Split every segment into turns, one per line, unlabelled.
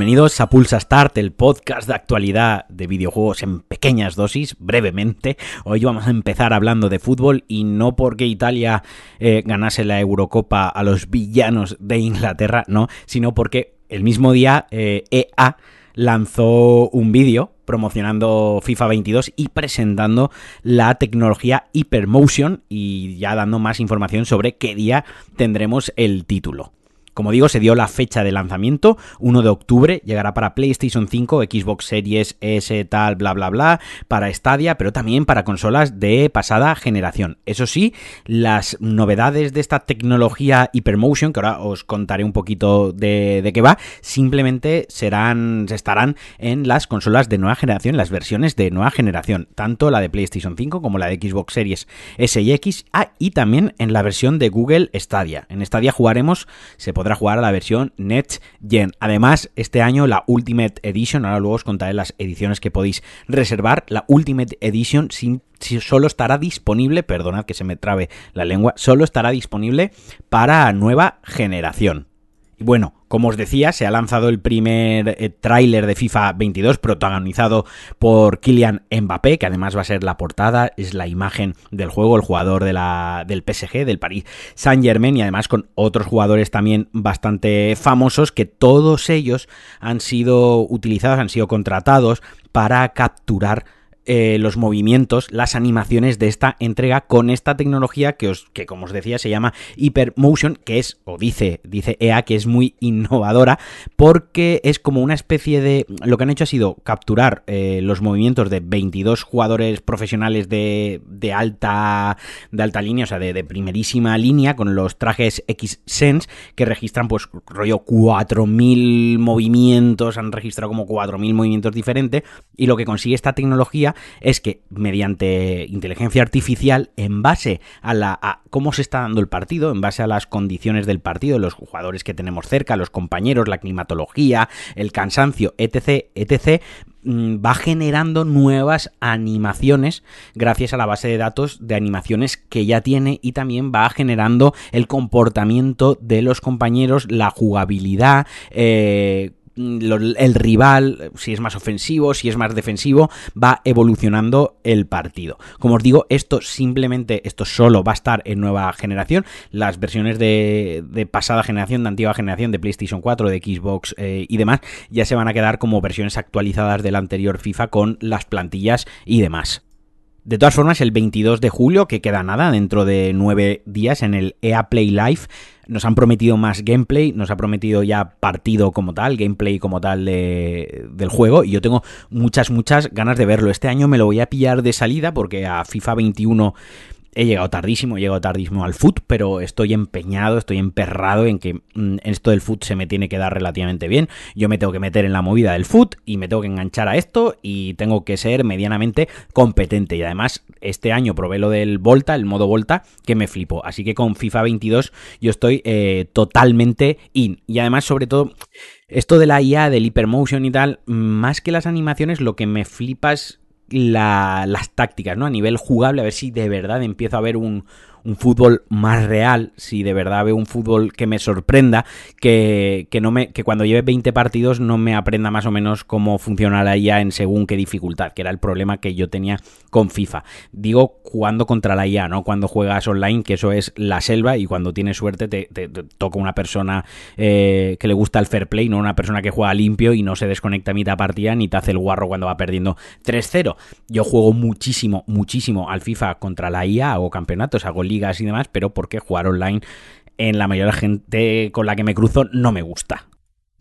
Bienvenidos a Pulsa Start, el podcast de actualidad de videojuegos en pequeñas dosis, brevemente. Hoy vamos a empezar hablando de fútbol y no porque Italia eh, ganase la Eurocopa a los villanos de Inglaterra, no, sino porque el mismo día EA eh, e lanzó un vídeo promocionando FIFA 22 y presentando la tecnología Hypermotion y ya dando más información sobre qué día tendremos el título. Como digo, se dio la fecha de lanzamiento, 1 de octubre, llegará para PlayStation 5, Xbox Series S, tal, bla, bla, bla, para Stadia, pero también para consolas de pasada generación. Eso sí, las novedades de esta tecnología Hypermotion, que ahora os contaré un poquito de, de qué va, simplemente serán, estarán en las consolas de nueva generación, las versiones de nueva generación, tanto la de PlayStation 5 como la de Xbox Series S y X, ah, y también en la versión de Google Stadia. En Stadia jugaremos, se podrá jugar a la versión Next Gen. Además, este año la Ultimate Edition, ahora luego os contaré las ediciones que podéis reservar, la Ultimate Edition sin solo estará disponible, perdonad que se me trabe la lengua, solo estará disponible para nueva generación. Y bueno, como os decía, se ha lanzado el primer eh, tráiler de FIFA 22 protagonizado por Kylian Mbappé, que además va a ser la portada, es la imagen del juego, el jugador del PSG, del Paris Saint Germain, y además con otros jugadores también bastante famosos, que todos ellos han sido utilizados, han sido contratados para capturar eh, los movimientos, las animaciones de esta entrega con esta tecnología que, os, que como os decía se llama Hypermotion, que es, o dice, dice EA, que es muy innovadora, porque es como una especie de... Lo que han hecho ha sido capturar eh, los movimientos de 22 jugadores profesionales de, de, alta, de alta línea, o sea, de, de primerísima línea, con los trajes X-Sense, que registran pues rollo 4.000 movimientos, han registrado como 4.000 movimientos diferentes, y lo que consigue esta tecnología es que mediante inteligencia artificial, en base a, la, cómo se está dando el partido, en base a las condiciones del partido, los jugadores que tenemos cerca, los compañeros, la climatología, el cansancio, etc., etc., mm, va generando nuevas animaciones gracias a la base de datos de animaciones que ya tiene y también va generando el comportamiento de los compañeros, la jugabilidad, eh, el rival, si es más ofensivo, si es más defensivo, va evolucionando el partido. Como os digo, esto simplemente, esto solo va a estar en nueva generación. Las versiones de, pasada generación, de antigua generación, de PlayStation 4, de Xbox eh, y demás, ya se van a quedar como versiones actualizadas del anterior FIFA con las plantillas y demás. De todas formas, el 22 de julio, que queda nada, dentro de nueve días en el EA Play Live, nos han prometido más gameplay, nos ha prometido ya partido como tal, gameplay como tal del juego, y yo tengo muchas, muchas ganas de verlo. Este año me lo voy a pillar de salida porque a FIFA 21 he llegado tardísimo, he llegado tardísimo al foot, pero estoy empeñado, estoy emperrado en que mm, esto del foot se me tiene que dar relativamente bien. Yo me tengo que meter en la movida del foot y me tengo que enganchar a esto y tengo que ser medianamente competente. Y además, este año probé lo del Volta, el modo Volta, que me flipo. Así que con FIFA 22 yo estoy eh, totalmente in. Y además, sobre todo, esto de la IA, del Hypermotion y tal, más que las animaciones, lo que me flipa es las tácticas, ¿no? A nivel jugable, a ver si de verdad empiezo a ver un, un fútbol más real, si de verdad veo un fútbol que me sorprenda, que, no me, que cuando lleve 20 partidos no me aprenda más o menos cómo funciona la IA en según qué dificultad, que era el problema que yo tenía con FIFA. Digo jugando contra la IA, ¿no? Cuando juegas online, que eso es la selva, y cuando tienes suerte te, toca una persona eh, que le gusta el fair play, no una persona que juega limpio y no se desconecta a mitad partida ni te hace el guarro cuando va perdiendo 3-0. Yo juego muchísimo, muchísimo al FIFA contra la IA, hago campeonatos, hago ligas y demás, pero porque jugar online en la mayoría de gente con la que me cruzo no me gusta.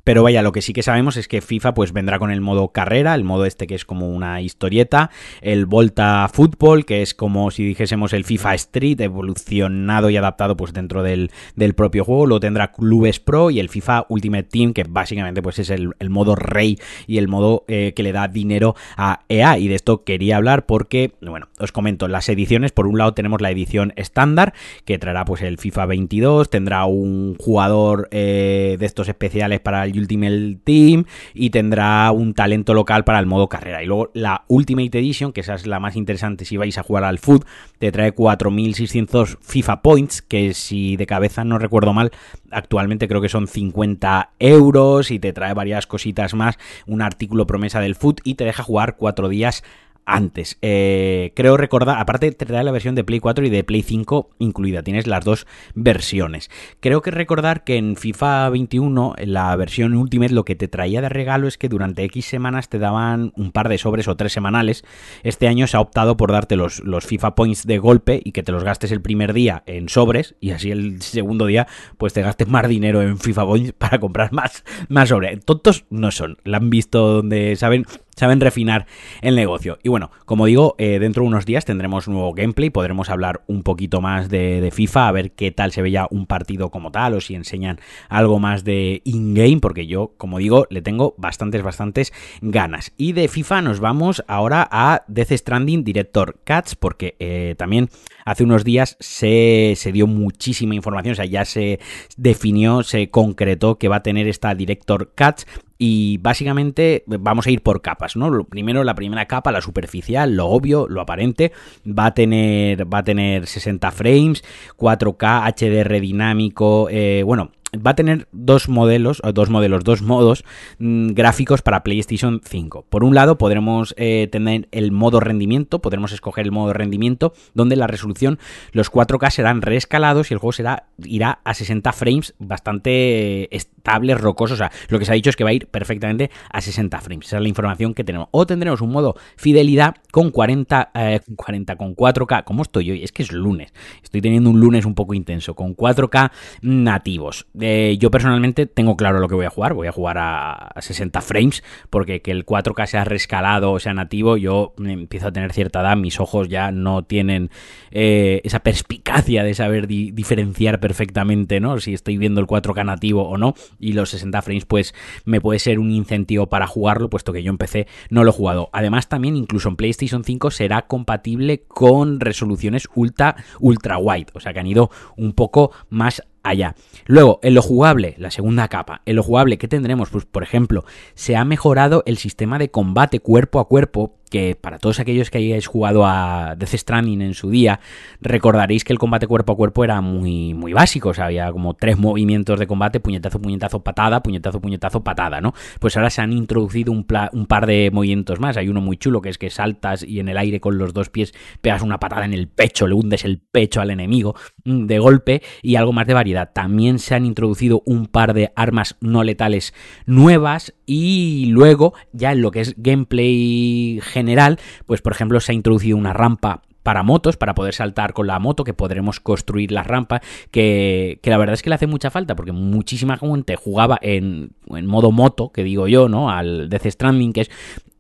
Pero vaya, lo que sí que sabemos es que FIFA pues vendrá con el modo carrera, el modo este que es como una historieta, el Volta Football, que es como si dijésemos el FIFA Street, evolucionado y adaptado pues dentro del, propio juego, luego tendrá Clubes Pro y el FIFA Ultimate Team, que básicamente pues es el, modo rey y el modo eh, que le da dinero a EA. Y de esto quería hablar porque, bueno, os comento, las ediciones, por un lado tenemos la edición estándar, que traerá pues el FIFA 22, tendrá un jugador eh, de estos especiales para el Ultimate Team y tendrá un talento local para el modo carrera. Y luego la Ultimate Edition, que esa es la más interesante si vais a jugar al foot, te trae 4.600 FIFA Points, que si de cabeza no recuerdo mal, actualmente creo que son 50 euros y te trae varias cositas más, un artículo promesa del foot y te deja jugar cuatro días antes. Eh, creo recordar, aparte te trae la versión de Play 4 y de Play 5 incluida, tienes las dos versiones. Creo que recordar que en FIFA 21, en la versión Ultimate, lo que te traía de regalo es que durante X semanas te daban un par de sobres o tres semanales. Este año se ha optado por darte los, los FIFA Points de golpe y que te los gastes el primer día en sobres y así el segundo día pues te gastes más dinero en FIFA Points para comprar más, más sobres. Tontos no son, la han visto donde saben saben refinar el negocio. Y bueno, como digo, eh, dentro de unos días tendremos un nuevo gameplay, podremos hablar un poquito más de, FIFA, a ver qué tal se veía un partido como tal, o si enseñan algo más de in-game, porque yo, como digo, le tengo bastantes, bastantes ganas. Y de FIFA nos vamos ahora a Death Stranding Director Cats, porque eh, también hace unos días se, se, dio muchísima información, o sea, ya se definió, se concretó que va a tener esta Director Cats y básicamente vamos a ir por capas, ¿no? Primero la primera capa, la superficial, lo obvio, lo aparente, va a tener, va a tener 60 frames, 4K, HDR dinámico, eh, bueno, va a tener dos modelos, dos modelos, dos modos mm, gráficos para PlayStation 5. Por un lado, podremos eh, tener el modo rendimiento, podremos escoger el modo rendimiento, donde la resolución, los 4K serán reescalados y el juego será, irá a 60 frames bastante estables, rocosos. O sea, lo que se ha dicho es que va a ir perfectamente a 60 frames. Esa es la información que tenemos. O tendremos un modo fidelidad con 40, 40 eh, con 4K. ¿Cómo estoy hoy? Es que es lunes. Estoy teniendo un lunes un poco intenso, con 4K nativos. Eh, yo personalmente tengo claro lo que voy a jugar. Voy a jugar a, 60 frames, porque que el 4K sea rescalado o sea nativo, yo empiezo a tener cierta edad, mis ojos ya no tienen eh, esa perspicacia de saber diferenciar perfectamente, ¿no? Si estoy viendo el 4K nativo o no. Y los 60 frames, pues me puede ser un incentivo para jugarlo, puesto que yo empecé, no lo he jugado. Además, también incluso en PlayStation 5 será compatible con resoluciones ultra, ultra wide. O sea que han ido un poco más allá. Luego, en lo jugable, la segunda capa, en lo jugable, ¿qué tendremos? Pues, por ejemplo, se ha mejorado el sistema de combate cuerpo a cuerpo que para todos aquellos que hayáis jugado a Death Stranding en su día, recordaréis que el combate cuerpo a cuerpo era muy, muy básico, o sea, había como tres movimientos de combate, puñetazo, puñetazo, patada, puñetazo, puñetazo, patada, ¿no? Pues ahora se han introducido un, un par de movimientos más, hay uno muy chulo que es que saltas y en el aire con los dos pies pegas una patada en el pecho, le hundes el pecho al enemigo mm, de golpe y algo más de variedad. También se han introducido un par de armas no letales nuevas y luego ya en lo que es gameplay general, pues por ejemplo se ha introducido una rampa para motos, para poder saltar con la moto, que podremos construir la rampa, que, que, la verdad es que le hace mucha falta, porque muchísima gente jugaba en, en modo moto, que digo yo, ¿no? Al Death Stranding, que es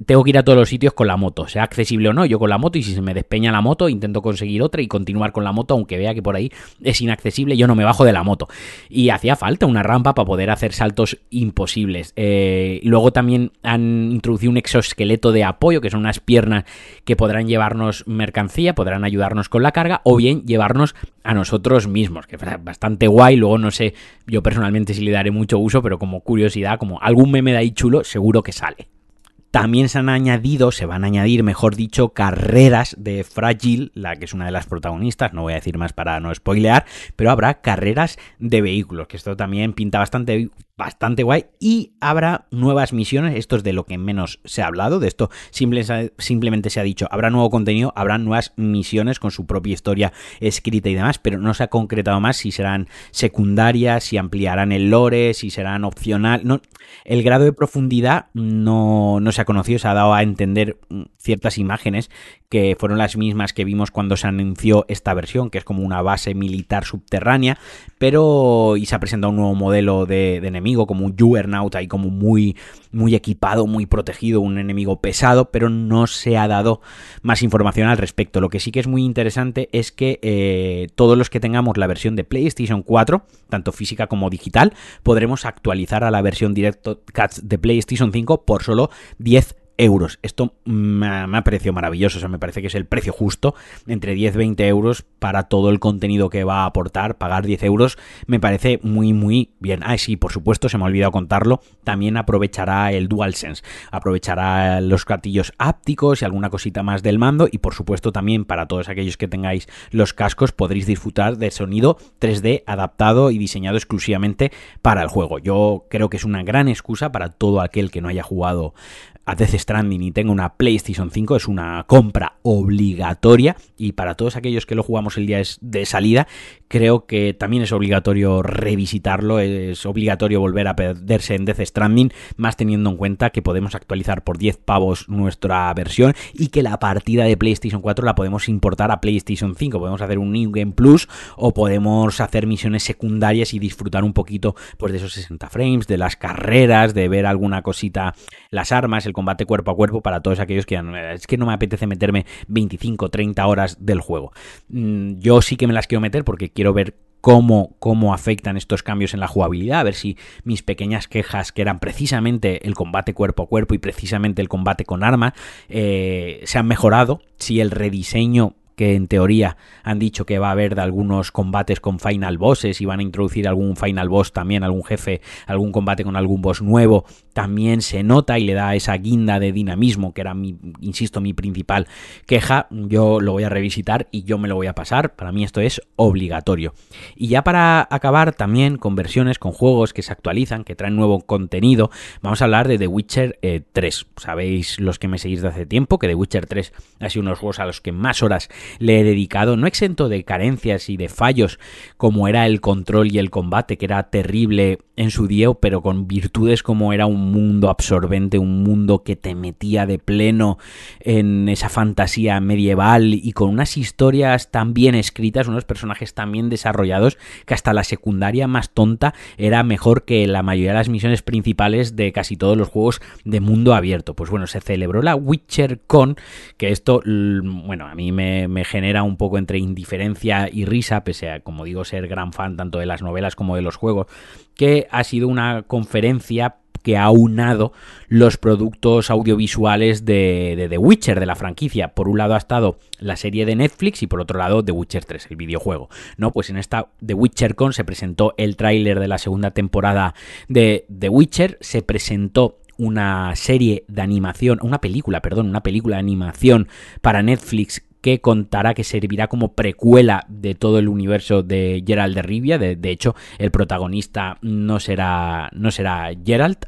tengo que ir a todos los sitios con la moto, sea accesible o no, yo con la moto y si se me despeña la moto intento conseguir otra y continuar con la moto, aunque vea que por ahí es inaccesible, yo no me bajo de la moto. Y hacía falta una rampa para poder hacer saltos imposibles. Eh, luego también han introducido un exoesqueleto de apoyo, que son unas piernas que podrán llevarnos mercancía, podrán ayudarnos con la carga o bien llevarnos a nosotros mismos, que es bastante guay, luego no sé yo personalmente si le daré mucho uso, pero como curiosidad, como algún meme de ahí chulo, seguro que sale. También se han añadido, se van a añadir, mejor dicho, carreras de Fragile, la que es una de las protagonistas, no voy a decir más para no spoilear, pero habrá carreras de vehículos, que esto también pinta bastante, bastante guay, y habrá nuevas misiones, esto es de lo que menos se ha hablado, de esto simplemente se ha dicho, habrá nuevo contenido, habrá nuevas misiones con su propia historia escrita y demás, pero no se ha concretado más si serán secundarias, si ampliarán el lore, si serán opcional, no, el grado de profundidad no, no se ha conocido, se ha dado a entender mm, ciertas imágenes que fueron las mismas que vimos cuando se anunció esta versión, que es como una base militar subterránea, pero y se ha presentado un nuevo modelo de, enemigo, como un Juggernaut ahí como muy, muy equipado, muy protegido, un enemigo pesado, pero no se ha dado más información al respecto. Lo que sí que es muy interesante es que eh, todos los que tengamos la versión de PlayStation 4, tanto física como digital, podremos actualizar a la versión Directo Cats de PlayStation 5 por solo 10 euros. Esto me ha, me parecido maravilloso, o sea, me parece que es el precio justo, entre 10-20 euros para todo el contenido que va a aportar, pagar 10 euros me parece muy muy bien. Ah, sí, por supuesto, se me ha olvidado contarlo, también aprovechará el DualSense, aprovechará los gatillos ápticos y alguna cosita más del mando y por supuesto también para todos aquellos que tengáis los cascos podréis disfrutar de sonido 3D adaptado y diseñado exclusivamente para el juego. Yo creo que es una gran excusa para todo aquel que no haya jugado a Death Stranding y tenga una PlayStation 5 es una compra obligatoria y para todos aquellos que lo jugamos el día de salida creo que también es obligatorio revisitarlo, es obligatorio volver a perderse en Death Stranding, más teniendo en cuenta que podemos actualizar por 10 pavos nuestra versión y que la partida de PlayStation 4 la podemos importar a PlayStation 5, podemos hacer un New Game Plus o podemos hacer misiones secundarias y disfrutar un poquito pues de esos 60 frames, de las carreras, de ver alguna cosita, las armas, el combate cuerpo a cuerpo para todos aquellos que es que no me apetece meterme 25, 30 horas del juego. Mm, yo sí que me las quiero meter porque quiero ver cómo, cómo afectan estos cambios en la jugabilidad, a ver si mis pequeñas quejas, que eran precisamente el combate cuerpo a cuerpo y precisamente el combate con arma, eh, se han mejorado, si el rediseño que en teoría han dicho que va a haber de algunos combates con final bosses y van a introducir algún final boss también, algún jefe, algún combate con algún boss nuevo, también se nota y le da esa guinda de dinamismo que era mi, insisto, mi principal queja. Yo lo voy a revisitar y yo me lo voy a pasar. Para mí esto es obligatorio. Y ya para acabar también con versiones, con juegos que se actualizan, que traen nuevo contenido, vamos a hablar de The Witcher 3. Eh, Sabéis los que me seguís de hace tiempo que The Witcher 3 ha sido uno de los juegos a los que más horas le he dedicado, no exento de carencias y de fallos como era el control y el combate, que era terrible en su día, pero con virtudes como era un mundo absorbente, un mundo que te metía de pleno en esa fantasía medieval y con unas historias tan bien escritas, unos personajes tan bien desarrollados, que hasta la secundaria más tonta era mejor que la mayoría de las misiones principales de casi todos los juegos de mundo abierto. Pues bueno, se celebró la Witcher Con, que esto, bueno, a mí me me genera un poco entre indiferencia y risa, pese a, como digo, ser gran fan tanto de las novelas como de los juegos, que ha sido una conferencia que ha unado los productos audiovisuales de, The Witcher, de la franquicia. Por un lado ha estado la serie de Netflix y por otro lado The Witcher 3, el videojuego. ¿No? Pues en esta The Witcher Con se presentó el tráiler de la segunda temporada de The Witcher, se presentó una serie de animación, una película, perdón, una película de animación para Netflix que contará, que servirá como precuela de todo el universo de Geralt de Rivia. De, hecho, el protagonista no será, no será Geralt,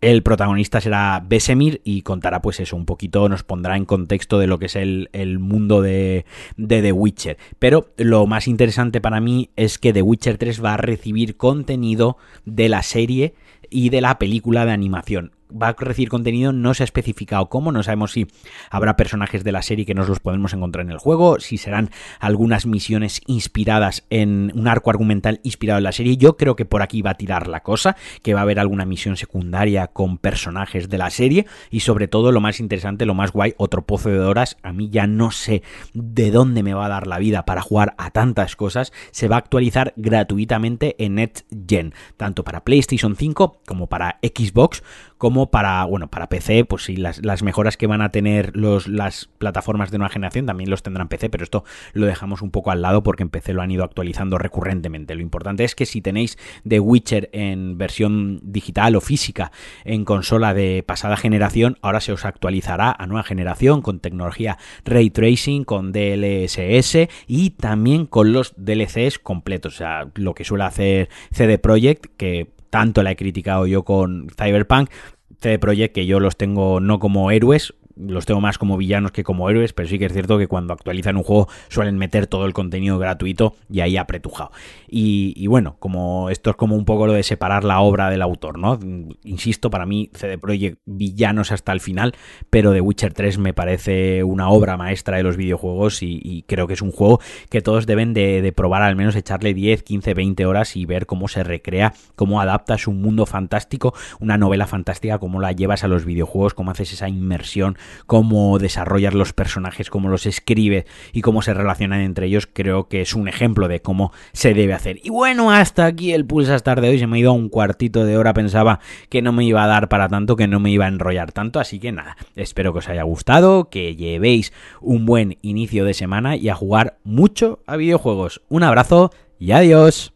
el protagonista será Besemir y contará pues eso, un poquito nos pondrá en contexto de lo que es el, el, mundo de, de The Witcher. Pero lo más interesante para mí es que The Witcher 3 va a recibir contenido de la serie y de la película de animación va a recibir contenido, no se ha especificado cómo, no sabemos si habrá personajes de la serie que nos los podemos encontrar en el juego, si serán algunas misiones inspiradas en un arco argumental inspirado en la serie. Yo creo que por aquí va a tirar la cosa, que va a haber alguna misión secundaria con personajes de la serie y sobre todo lo más interesante, lo más guay, otro pozo de horas. A mí ya no sé de dónde me va a dar la vida para jugar a tantas cosas. Se va a actualizar gratuitamente en NetGen, tanto para PlayStation 5 como para Xbox como para, bueno, para PC, pues sí, las, mejoras que van a tener los, las plataformas de nueva generación también los tendrán PC, pero esto lo dejamos un poco al lado porque en PC lo han ido actualizando recurrentemente. Lo importante es que si tenéis The Witcher en versión digital o física en consola de pasada generación, ahora se os actualizará a nueva generación con tecnología ray tracing, con DLSS y también con los DLCs completos, o sea, lo que suele hacer CD Projekt, que tanto la he criticado yo con Cyberpunk, CD Projekt, que yo los tengo no como héroes, los tengo más como villanos que como héroes, pero sí que es cierto que cuando actualizan un juego suelen meter todo el contenido gratuito y ahí apretujado. Y, bueno, como esto es como un poco lo de separar la obra del autor, ¿no? Insisto, para mí CD Projekt villanos hasta el final, pero The Witcher 3 me parece una obra maestra de los videojuegos y, creo que es un juego que todos deben de, de, probar, al menos echarle 10, 15, 20 horas y ver cómo se recrea, cómo adaptas un mundo fantástico, una novela fantástica, cómo la llevas a los videojuegos, cómo haces esa inmersión cómo desarrollar los personajes, cómo los escribe y cómo se relacionan entre ellos, creo que es un ejemplo de cómo se debe hacer. Y bueno, hasta aquí el Pulsar de hoy, se me ha ido a un cuartito de hora, pensaba que no me iba a dar para tanto, que no me iba a enrollar tanto, así que nada, espero que os haya gustado, que llevéis un buen inicio de semana y a jugar mucho a videojuegos. Un abrazo y adiós.